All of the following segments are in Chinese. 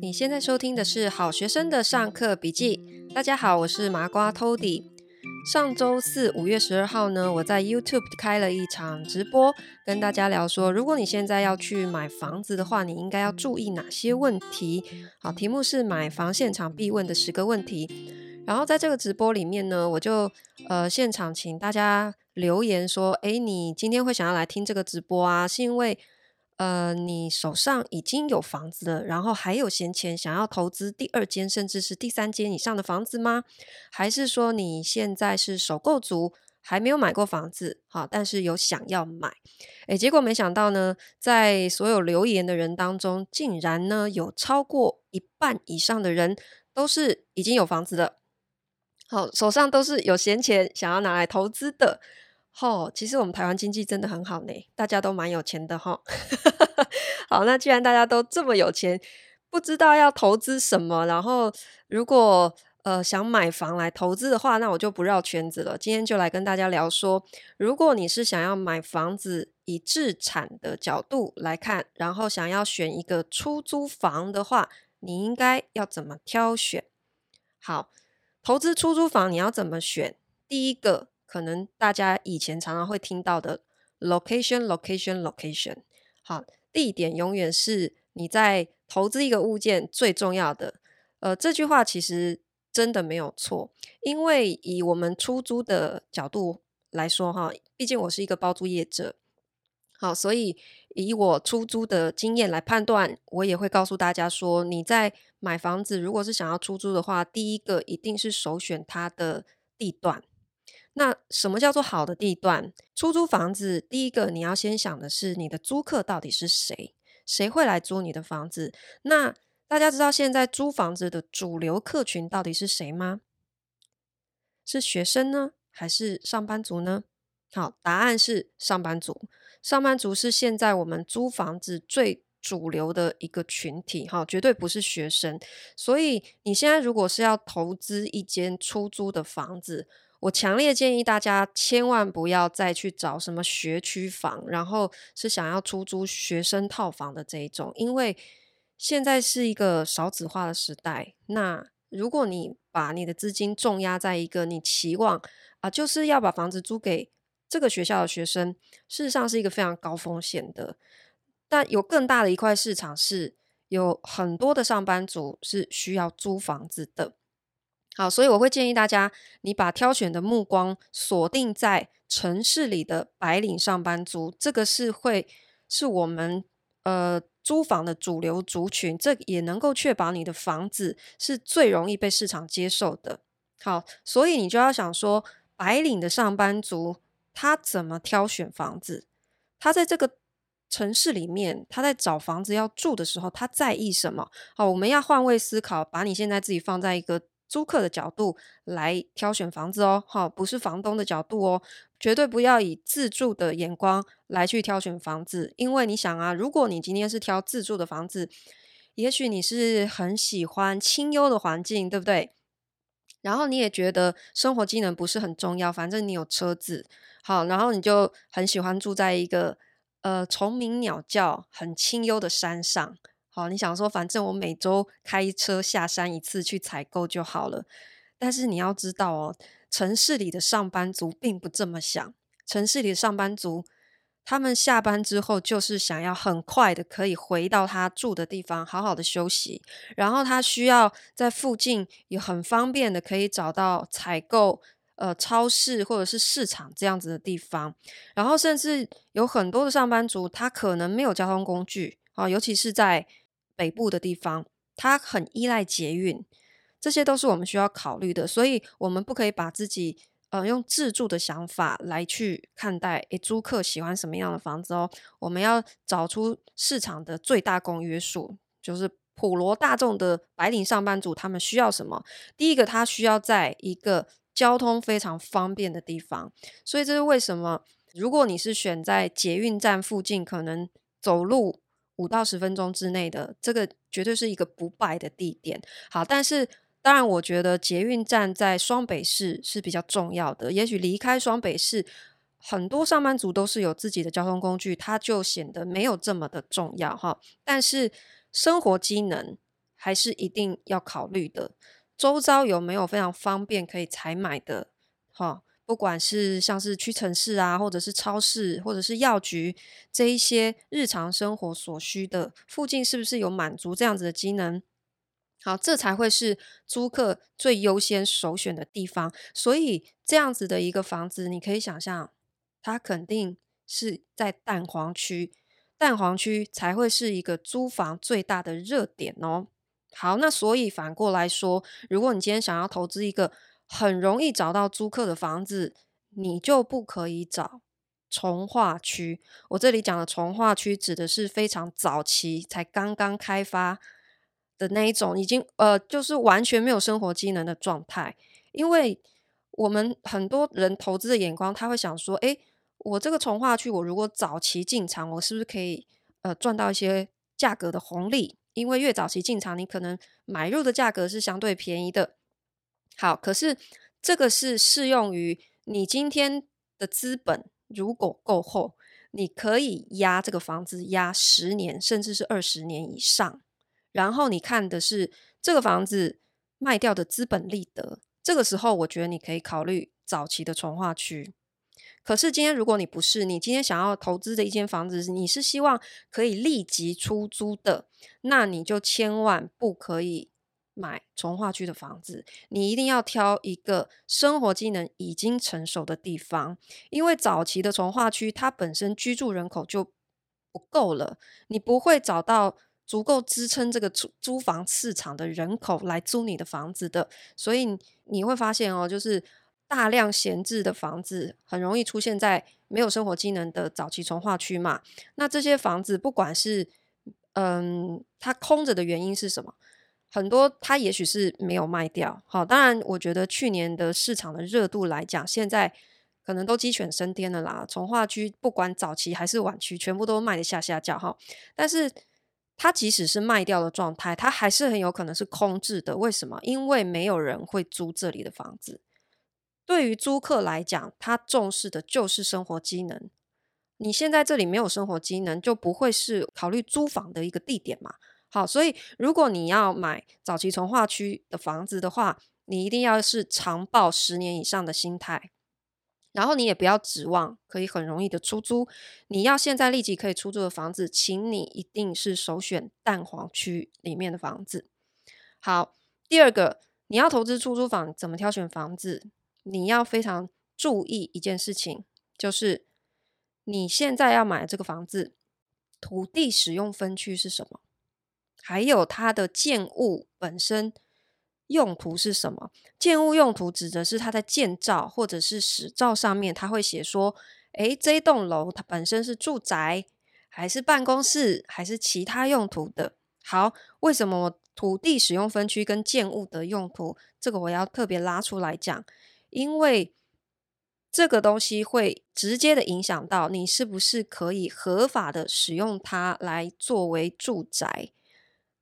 你现在收听的是好学生的上课笔记。大家好，我是麻瓜 Tody。上周四五月十二号呢，我在 YouTube 开了一场直播，跟大家聊说，如果你现在要去买房子的话，你应该要注意哪些问题？好，题目是买房现场必问的十个问题。然后在这个直播里面呢，我就呃现场请大家留言说，诶，你今天会想要来听这个直播啊？是因为呃，你手上已经有房子了，然后还有闲钱想要投资第二间甚至是第三间以上的房子吗？还是说你现在是首购族，还没有买过房子，好，但是有想要买？诶，结果没想到呢，在所有留言的人当中，竟然呢有超过一半以上的人都是已经有房子的，好，手上都是有闲钱想要拿来投资的。哦，其实我们台湾经济真的很好呢，大家都蛮有钱的哈、好，那既然大家都这么有钱，不知道要投资什么，然后如果呃想买房来投资的话，那我就不绕圈子了。今天就来跟大家聊说，如果你是想要买房子以自产的角度来看，然后想要选一个出租房的话，你应该要怎么挑选？好，投资出租房你要怎么选？第一个。可能大家以前常常会听到的 location location location，好，地点永远是你在投资一个物件最重要的。呃，这句话其实真的没有错，因为以我们出租的角度来说，哈，毕竟我是一个包租业者，好，所以以我出租的经验来判断，我也会告诉大家说，你在买房子如果是想要出租的话，第一个一定是首选它的地段。那什么叫做好的地段？出租房子，第一个你要先想的是你的租客到底是谁？谁会来租你的房子？那大家知道现在租房子的主流客群到底是谁吗？是学生呢，还是上班族呢？好，答案是上班族。上班族是现在我们租房子最主流的一个群体，哈，绝对不是学生。所以你现在如果是要投资一间出租的房子，我强烈建议大家千万不要再去找什么学区房，然后是想要出租学生套房的这一种，因为现在是一个少子化的时代。那如果你把你的资金重压在一个你期望啊，就是要把房子租给这个学校的学生，事实上是一个非常高风险的。但有更大的一块市场是有很多的上班族是需要租房子的。好，所以我会建议大家，你把挑选的目光锁定在城市里的白领上班族，这个是会是我们呃租房的主流族群，这也能够确保你的房子是最容易被市场接受的。好，所以你就要想说，白领的上班族他怎么挑选房子？他在这个城市里面，他在找房子要住的时候，他在意什么？好，我们要换位思考，把你现在自己放在一个。租客的角度来挑选房子哦，好，不是房东的角度哦，绝对不要以自住的眼光来去挑选房子，因为你想啊，如果你今天是挑自住的房子，也许你是很喜欢清幽的环境，对不对？然后你也觉得生活机能不是很重要，反正你有车子，好，然后你就很喜欢住在一个呃虫鸣鸟叫、很清幽的山上。好，你想说，反正我每周开车下山一次去采购就好了。但是你要知道哦，城市里的上班族并不这么想。城市里的上班族，他们下班之后就是想要很快的可以回到他住的地方，好好的休息。然后他需要在附近有很方便的可以找到采购，呃，超市或者是市场这样子的地方。然后甚至有很多的上班族，他可能没有交通工具啊，尤其是在北部的地方，它很依赖捷运，这些都是我们需要考虑的，所以我们不可以把自己呃用自住的想法来去看待。诶，租客喜欢什么样的房子哦？我们要找出市场的最大公约数，就是普罗大众的白领上班族他们需要什么？第一个，他需要在一个交通非常方便的地方，所以这是为什么？如果你是选在捷运站附近，可能走路。五到十分钟之内的这个绝对是一个不败的地点。好，但是当然，我觉得捷运站在双北市是比较重要的。也许离开双北市，很多上班族都是有自己的交通工具，它就显得没有这么的重要哈。但是生活机能还是一定要考虑的。周遭有没有非常方便可以采买的？哈，不管是像是屈臣氏啊，或者是超市，或者是药局这一些日常生活所需的，附近是不是有满足这样子的机能？好，这才会是租客最优先首选的地方。所以这样子的一个房子，你可以想象，它肯定是在蛋黄区，蛋黄区才会是一个租房最大的热点哦。好，那所以反过来说，如果你今天想要投资一个很容易找到租客的房子，你就不可以找从化区。我这里讲的从化区，指的是非常早期才刚刚开发。的那一种已经呃，就是完全没有生活机能的状态，因为我们很多人投资的眼光，他会想说，诶，我这个从化区，我如果早期进场，我是不是可以呃赚到一些价格的红利？因为越早期进场，你可能买入的价格是相对便宜的。好，可是这个是适用于你今天的资本如果够厚，你可以压这个房子压十年，甚至是二十年以上。然后你看的是这个房子卖掉的资本利得，这个时候我觉得你可以考虑早期的重划区。可是今天如果你不是，你今天想要投资的一间房子，你是希望可以立即出租的，那你就千万不可以买从化区的房子，你一定要挑一个生活机能已经成熟的地方，因为早期的从化区它本身居住人口就不够了，你不会找到。足够支撑这个租租房市场的人口来租你的房子的，所以你会发现哦，就是大量闲置的房子很容易出现在没有生活机能的早期从化区嘛。那这些房子不管是嗯，它空着的原因是什么？很多它也许是没有卖掉。好，当然我觉得去年的市场的热度来讲，现在可能都鸡犬升天了啦。从化区不管早期还是晚期，全部都卖得下下叫哈。但是它即使是卖掉的状态，它还是很有可能是空置的。为什么？因为没有人会租这里的房子。对于租客来讲，他重视的就是生活机能。你现在这里没有生活机能，就不会是考虑租房的一个地点嘛。好，所以如果你要买早期从化区的房子的话，你一定要是长抱十年以上的心态。然后你也不要指望可以很容易的出租，你要现在立即可以出租的房子，请你一定是首选蛋黄区里面的房子。好，第二个，你要投资出租房，怎么挑选房子？你要非常注意一件事情，就是你现在要买这个房子，土地使用分区是什么？还有它的建物本身。用途是什么？建物用途指的是它在建造或者是使造上面，它会写说：诶，这栋楼它本身是住宅，还是办公室，还是其他用途的？好，为什么土地使用分区跟建物的用途，这个我要特别拉出来讲，因为这个东西会直接的影响到你是不是可以合法的使用它来作为住宅。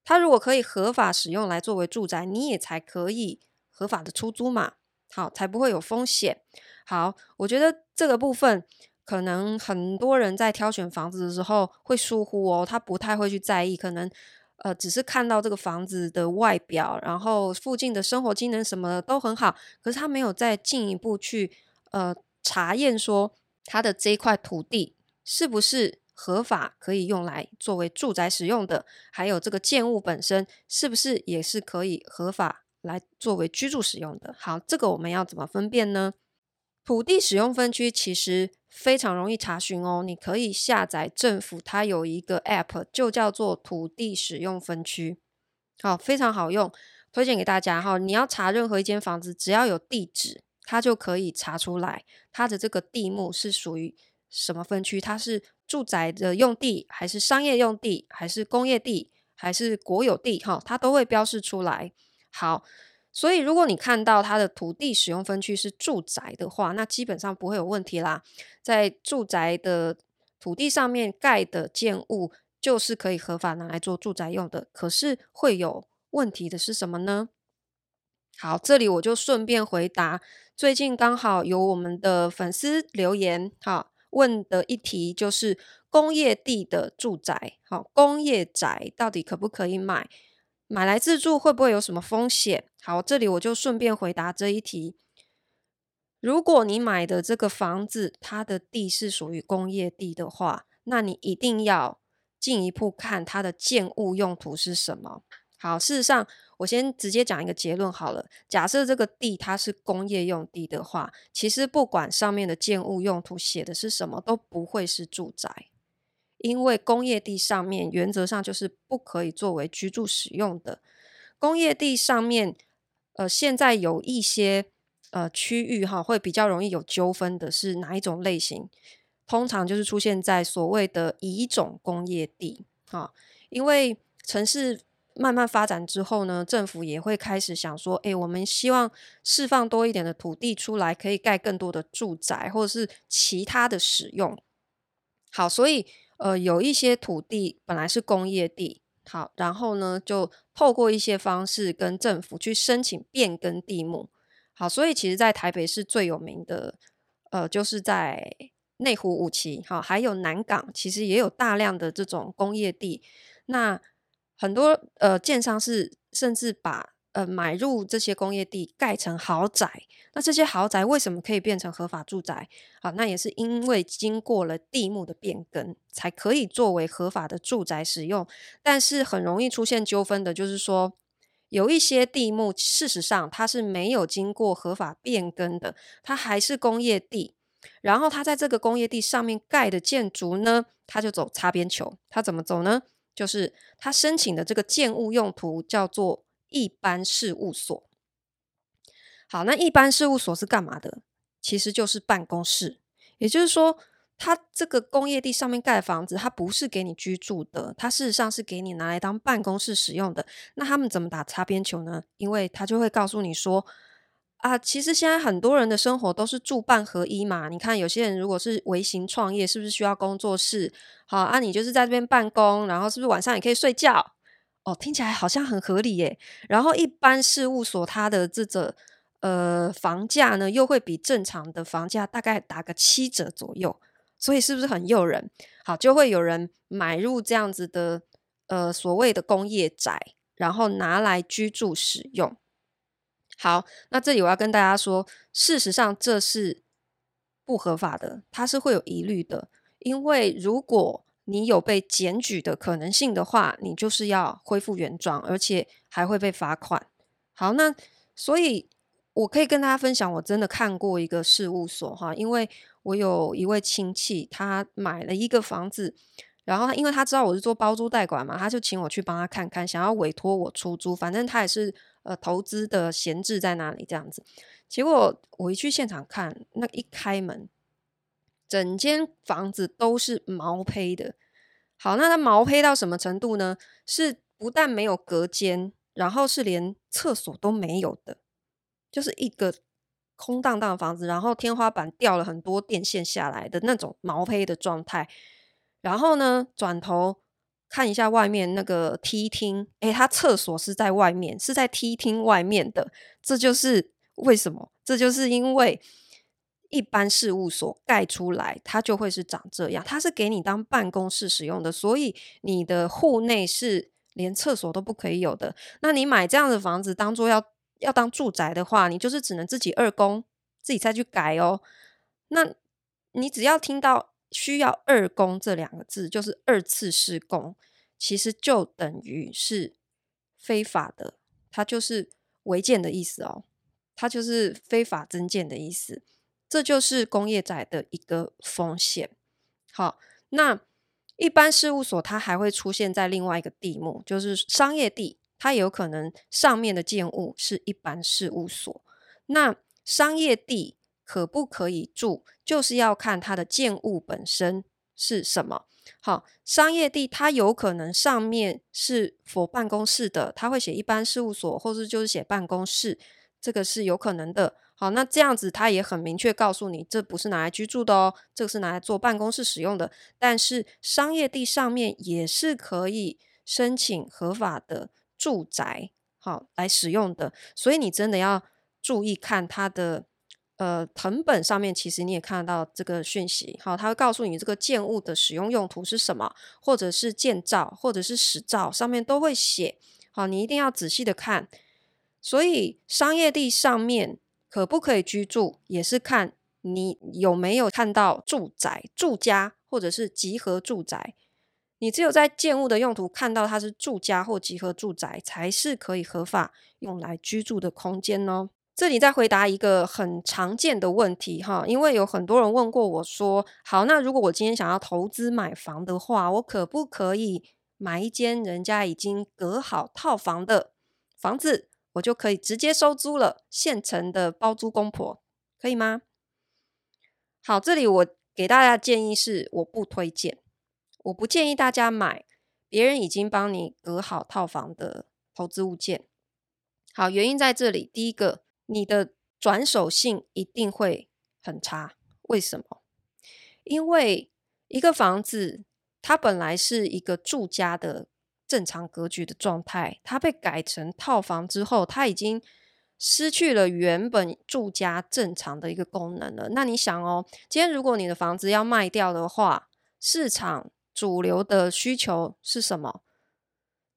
它如果可以合法使用来作为住宅，你也才可以合法的出租嘛，好，才不会有风险。好，我觉得这个部分可能很多人在挑选房子的时候会疏忽哦，他不太会去在意，可能呃只是看到这个房子的外表，然后附近的生活机能什么的都很好，可是他没有再进一步去呃查验说他的这一块土地是不是。合法可以用来作为住宅使用的，还有这个建物本身是不是也是可以合法来作为居住使用的？好，这个我们要怎么分辨呢？土地使用分区其实非常容易查询哦，你可以下载政府它有一个 App，就叫做土地使用分区，好，非常好用，推荐给大家哈。你要查任何一间房子，只要有地址，它就可以查出来它的这个地目是属于什么分区，它是。住宅的用地，还是商业用地，还是工业地，还是国有地，哈，它都会标示出来。好，所以如果你看到它的土地使用分区是住宅的话，那基本上不会有问题啦。在住宅的土地上面盖的建物，就是可以合法拿来做住宅用的。可是会有问题的是什么呢？好，这里我就顺便回答，最近刚好有我们的粉丝留言，哈。问的一题就是工业地的住宅，好，工业宅到底可不可以买？买来自住会不会有什么风险？好，这里我就顺便回答这一题。如果你买的这个房子，它的地是属于工业地的话，那你一定要进一步看它的建物用途是什么。好，事实上，我先直接讲一个结论好了。假设这个地它是工业用地的话，其实不管上面的建物用途写的是什么，都不会是住宅，因为工业地上面原则上就是不可以作为居住使用的。工业地上面，呃，现在有一些。呃，区域哈会比较容易有纠纷的是哪一种类型？通常就是出现在所谓的乙种工业地哈，因为城市慢慢发展之后呢，政府也会开始想说，诶，我们希望释放多一点的土地出来，可以盖更多的住宅或者是其他的使用。好，所以呃，有一些土地本来是工业地，好，然后呢，就透过一些方式跟政府去申请变更地目。好，所以其实，在台北市最有名的，呃，就是在内湖五期，好，还有南港，其实也有大量的这种工业地。那很多呃建商是甚至把呃买入这些工业地盖成豪宅。那这些豪宅为什么可以变成合法住宅？好，那也是因为经过了地目的变更，才可以作为合法的住宅使用。但是很容易出现纠纷的，就是说。有一些地目，事实上它是没有经过合法变更的，它还是工业地。然后它在这个工业地上面盖的建筑呢，它就走擦边球。它怎么走呢？就是他申请的这个建物用途叫做一般事务所。好，那一般事务所是干嘛的？其实就是办公室，也就是说。它这个工业地上面盖房子，它不是给你居住的，它事实上是给你拿来当办公室使用的。那他们怎么打擦边球呢？因为他就会告诉你说，啊，其实现在很多人的生活都是住办合一嘛。你看有些人如果是微型创业，是不是需要工作室？好啊，你就是在这边办公，然后是不是晚上也可以睡觉？哦，听起来好像很合理耶。然后一般事务所它的这个呃房价呢，又会比正常的房价大概打个七折左右。所以是不是很诱人？好，就会有人买入这样子的呃所谓的工业宅，然后拿来居住使用。好，那这里我要跟大家说，事实上这是不合法的，它是会有疑虑的，因为如果你有被检举的可能性的话，你就是要恢复原状，而且还会被罚款。好，那所以我可以跟大家分享，我真的看过一个事务所哈，因为。我有一位亲戚，他买了一个房子，然后因为他知道我是做包租代管嘛，他就请我去帮他看看，想要委托我出租，反正他也是呃投资的闲置在那里这样子。结果我一去现场看，那一开门，整间房子都是毛坯的。好，那它毛坯到什么程度呢？是不但没有隔间，然后是连厕所都没有的，就是一个。空荡荡的房子，然后天花板掉了很多电线下来的那种毛坯的状态。然后呢，转头看一下外面那个梯厅，诶，它厕所是在外面，是在梯厅外面的。这就是为什么？这就是因为一般事务所盖出来，它就会是长这样。它是给你当办公室使用的，所以你的户内是连厕所都不可以有的。那你买这样的房子，当做要。要当住宅的话，你就是只能自己二工，自己再去改哦。那你只要听到需要二工这两个字，就是二次施工，其实就等于是非法的，它就是违建的意思哦，它就是非法增建的意思。这就是工业宅的一个风险。好，那一般事务所它还会出现在另外一个地目，就是商业地。它有可能上面的建物是一般事务所，那商业地可不可以住，就是要看它的建物本身是什么。好，商业地它有可能上面是 for 办公室的，它会写一般事务所，或是就是写办公室，这个是有可能的。好，那这样子它也很明确告诉你，这不是拿来居住的哦，这个是拿来做办公室使用的。但是商业地上面也是可以申请合法的。住宅好来使用的，所以你真的要注意看它的呃藤本上面，其实你也看得到这个讯息。好，它会告诉你这个建物的使用用途是什么，或者是建造，或者是使照，上面都会写好，你一定要仔细的看。所以商业地上面可不可以居住，也是看你有没有看到住宅、住家或者是集合住宅。你只有在建物的用途看到它是住家或集合住宅，才是可以合法用来居住的空间哦。这里再回答一个很常见的问题哈，因为有很多人问过我说：“好，那如果我今天想要投资买房的话，我可不可以买一间人家已经隔好套房的房子？”我就可以直接收租了，现成的包租公婆，可以吗？好，这里我给大家建议是，我不推荐，我不建议大家买别人已经帮你隔好套房的投资物件。好，原因在这里，第一个，你的转手性一定会很差。为什么？因为一个房子，它本来是一个住家的。正常格局的状态，它被改成套房之后，它已经失去了原本住家正常的一个功能了。那你想哦，今天如果你的房子要卖掉的话，市场主流的需求是什么？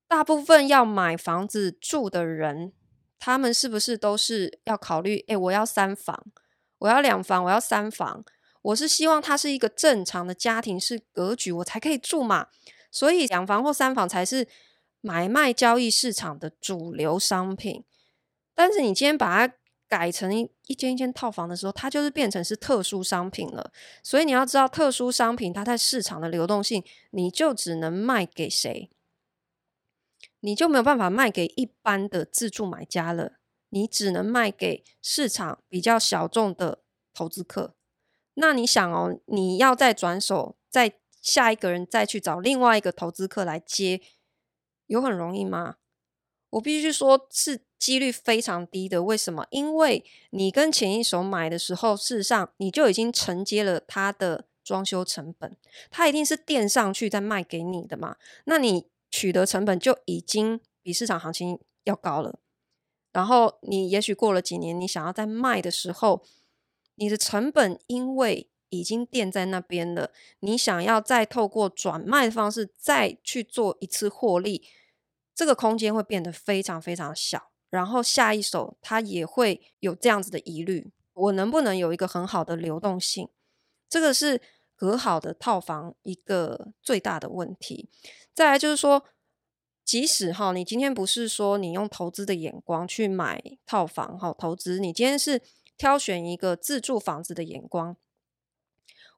大部分要买房子住的人，他们是不是都是要考虑？诶，我要三房，我要两房，我要三房，我是希望它是一个正常的家庭式格局，我才可以住嘛。所以两房或三房才是买卖交易市场的主流商品，但是你今天把它改成一间一间套房的时候，它就是变成是特殊商品了。所以你要知道，特殊商品它在市场的流动性，你就只能卖给谁？你就没有办法卖给一般的自住买家了，你只能卖给市场比较小众的投资客。那你想哦，你要再转手再。下一个人再去找另外一个投资客来接，有很容易吗？我必须说是几率非常低的。为什么？因为你跟前一手买的时候，事实上你就已经承接了他的装修成本，他一定是垫上去再卖给你的嘛。那你取得成本就已经比市场行情要高了。然后你也许过了几年，你想要再卖的时候，你的成本因为已经垫在那边了，你想要再透过转卖的方式再去做一次获利，这个空间会变得非常非常小。然后下一手他也会有这样子的疑虑：我能不能有一个很好的流动性？这个是隔好的套房一个最大的问题。再来就是说，即使哈，你今天不是说你用投资的眼光去买套房哈，投资，你今天是挑选一个自住房子的眼光。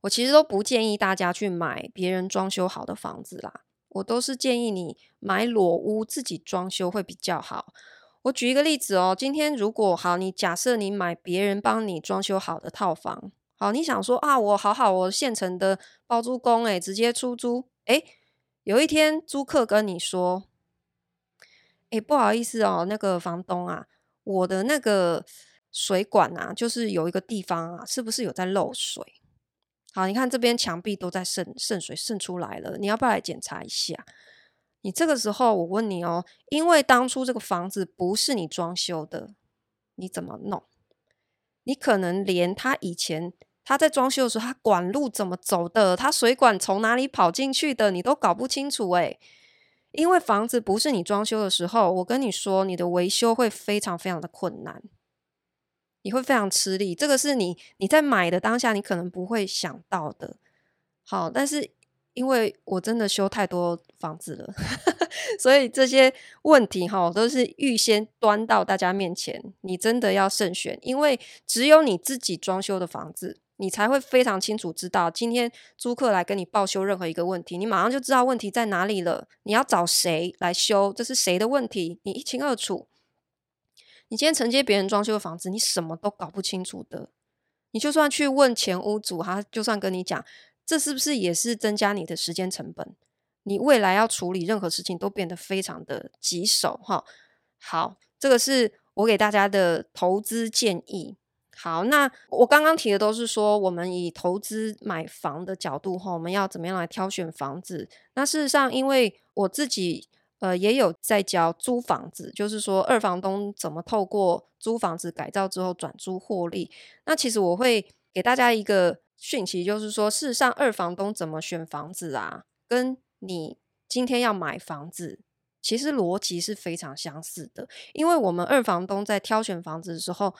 我其实都不建议大家去买别人装修好的房子啦，我都是建议你买裸屋自己装修会比较好。我举一个例子哦，今天如果好，你假设你买别人帮你装修好的套房，好，你想说啊，我好好，我现成的包租公诶，直接出租，诶，有一天租客跟你说，诶，不好意思哦，那个房东啊，我的那个水管啊，就是有一个地方啊，是不是有在漏水？好，你看这边墙壁都在渗渗水渗出来了，你要不要来检查一下？你这个时候我问你哦，因为当初这个房子不是你装修的，你怎么弄？你可能连他以前他在装修的时候，他管路怎么走的，他水管从哪里跑进去的，你都搞不清楚诶。因为房子不是你装修的时候，我跟你说，你的维修会非常非常的困难。你会非常吃力，这个是你你在买的当下，你可能不会想到的。好，但是因为我真的修太多房子了，所以这些问题哈都是预先端到大家面前，你真的要慎选，因为只有你自己装修的房子，你才会非常清楚知道，今天租客来跟你报修任何一个问题，你马上就知道问题在哪里了，你要找谁来修，这是谁的问题，你一清二楚。你今天承接别人装修的房子，你什么都搞不清楚的。你就算去问前屋主，他就算跟你讲，这是不是也是增加你的时间成本？你未来要处理任何事情都变得非常的棘手哈。好，这个是我给大家的投资建议。好，那我刚刚提的都是说，我们以投资买房的角度哈，我们要怎么样来挑选房子？那事实上，因为我自己。呃，也有在教租房子，就是说二房东怎么透过租房子改造之后转租获利。那其实我会给大家一个讯息，就是说，事实上二房东怎么选房子啊，跟你今天要买房子其实逻辑是非常相似的，因为我们二房东在挑选房子的时候，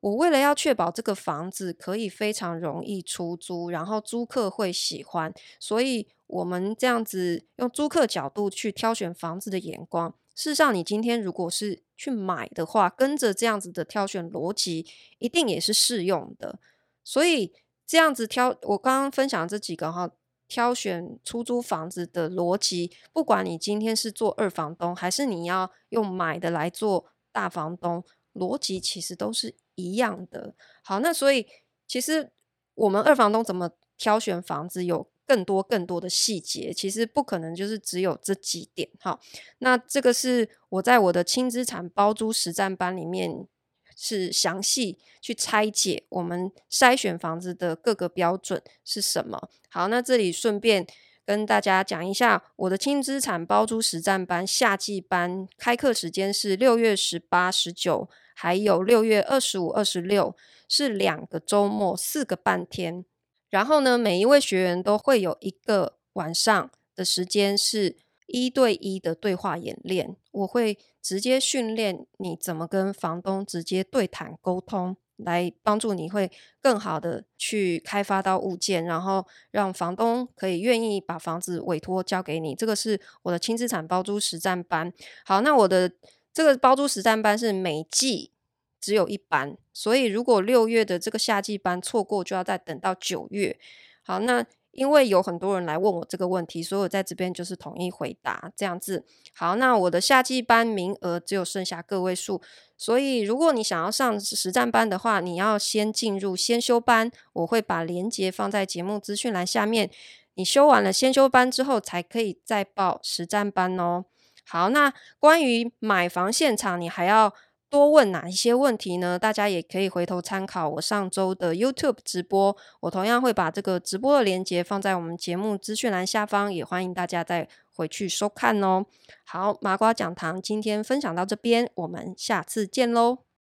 我为了要确保这个房子可以非常容易出租，然后租客会喜欢，所以我们这样子用租客角度去挑选房子的眼光，事实上，你今天如果是去买的话，跟着这样子的挑选逻辑，一定也是适用的。所以这样子挑，我刚刚分享这几个哈，挑选出租房子的逻辑，不管你今天是做二房东，还是你要用买的来做大房东，逻辑其实都是一样的。好，那所以其实我们二房东怎么挑选房子，有更多更多的细节，其实不可能就是只有这几点。好，那这个是我在我的轻资产包租实战班里面是详细去拆解我们筛选房子的各个标准是什么。好，那这里顺便跟大家讲一下，我的轻资产包租实战班夏季班开课时间是六月十八、十九。还有六月二十五、二十六是两个周末，四个半天。然后呢，每一位学员都会有一个晚上的时间是一对一的对话演练。我会直接训练你怎么跟房东直接对谈沟通，来帮助你会更好的去开发到物件，然后让房东可以愿意把房子委托交给你。这个是我的轻资产包租实战班。好，那我的。这个包租实战班是每季只有一班，所以如果六月的这个夏季班错过，就要再等到九月。好，那因为有很多人来问我这个问题，所以我在这边就是统一回答这样子。好，那我的夏季班名额只有剩下个位数，所以如果你想要上实战班的话，你要先进入先修班，我会把链接放在节目资讯栏下面。你修完了先修班之后，才可以再报实战班哦。好，那关于买房现场，你还要多问哪一些问题呢？大家也可以回头参考我上周的 YouTube 直播，我同样会把这个直播的链接放在我们节目资讯栏下方，也欢迎大家再回去收看哦。好，麻瓜讲堂今天分享到这边，我们下次见喽。